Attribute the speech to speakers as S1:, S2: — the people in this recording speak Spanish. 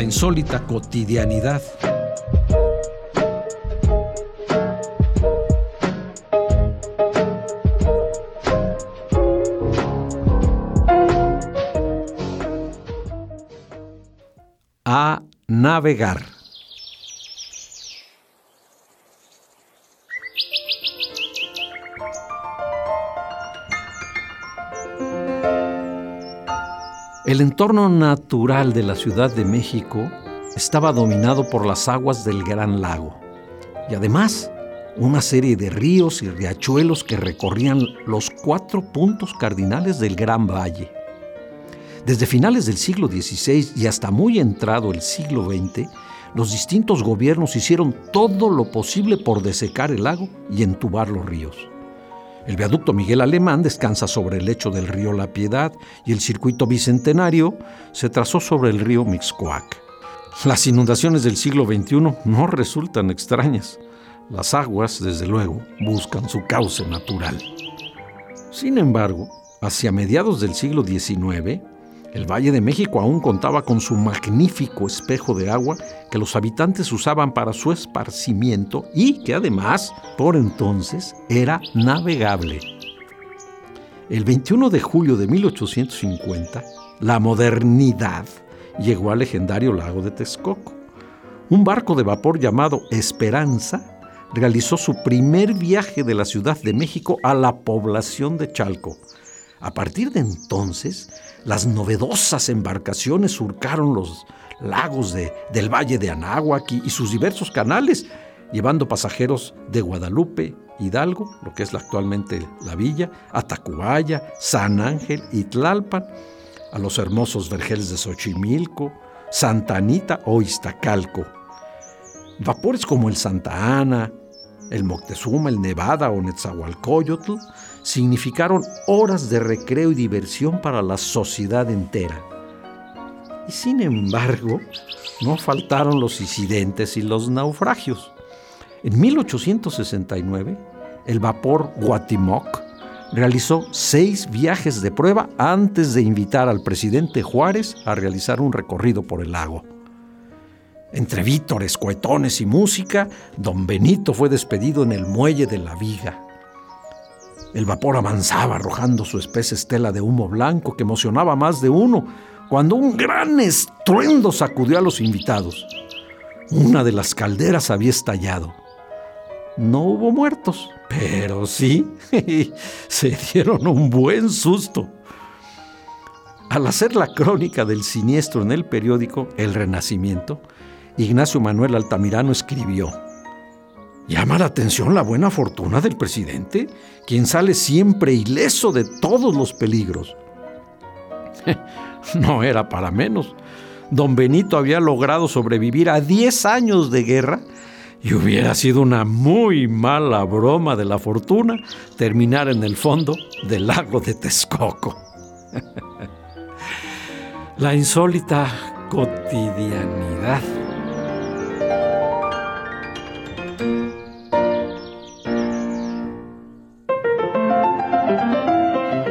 S1: La insólita cotidianidad. A navegar. El entorno natural de la Ciudad de México estaba dominado por las aguas del Gran Lago y además una serie de ríos y riachuelos que recorrían los cuatro puntos cardinales del Gran Valle. Desde finales del siglo XVI y hasta muy entrado el siglo XX, los distintos gobiernos hicieron todo lo posible por desecar el lago y entubar los ríos. El viaducto Miguel Alemán descansa sobre el lecho del río La Piedad y el circuito bicentenario se trazó sobre el río Mixcoac. Las inundaciones del siglo XXI no resultan extrañas. Las aguas, desde luego, buscan su cauce natural. Sin embargo, hacia mediados del siglo XIX, el Valle de México aún contaba con su magnífico espejo de agua que los habitantes usaban para su esparcimiento y que además, por entonces, era navegable. El 21 de julio de 1850, la modernidad llegó al legendario lago de Texcoco. Un barco de vapor llamado Esperanza realizó su primer viaje de la Ciudad de México a la población de Chalco. A partir de entonces, las novedosas embarcaciones surcaron los lagos de, del Valle de Anáhuac y, sus diversos canales, llevando pasajeros de Guadalupe, Hidalgo, lo que es actualmente la villa, a Tacubaya, San Ángel y Tlalpan, a los hermosos vergeles de Xochimilco, Santa Anita o Iztacalco. Vapores como el Santa Ana, el Moctezuma, el Nevada o Netzahualcoyotl significaron horas de recreo y diversión para la sociedad entera. Y sin embargo, no faltaron los incidentes y los naufragios. En 1869, el vapor Guatimoc realizó seis viajes de prueba antes de invitar al presidente Juárez a realizar un recorrido por el lago. Entre vítores, cohetones y música, don Benito fue despedido en el muelle de la viga. El vapor avanzaba arrojando su espesa estela de humo blanco que emocionaba a más de uno, cuando un gran estruendo sacudió a los invitados. Una de las calderas había estallado. No hubo muertos, pero sí se dieron un buen susto. Al hacer la crónica del siniestro en el periódico El Renacimiento, Ignacio Manuel Altamirano escribió, Llama la atención la buena fortuna del presidente, quien sale siempre ileso de todos los peligros. no era para menos. Don Benito había logrado sobrevivir a 10 años de guerra y hubiera sido una muy mala broma de la fortuna terminar en el fondo del lago de Texcoco. la insólita cotidianidad.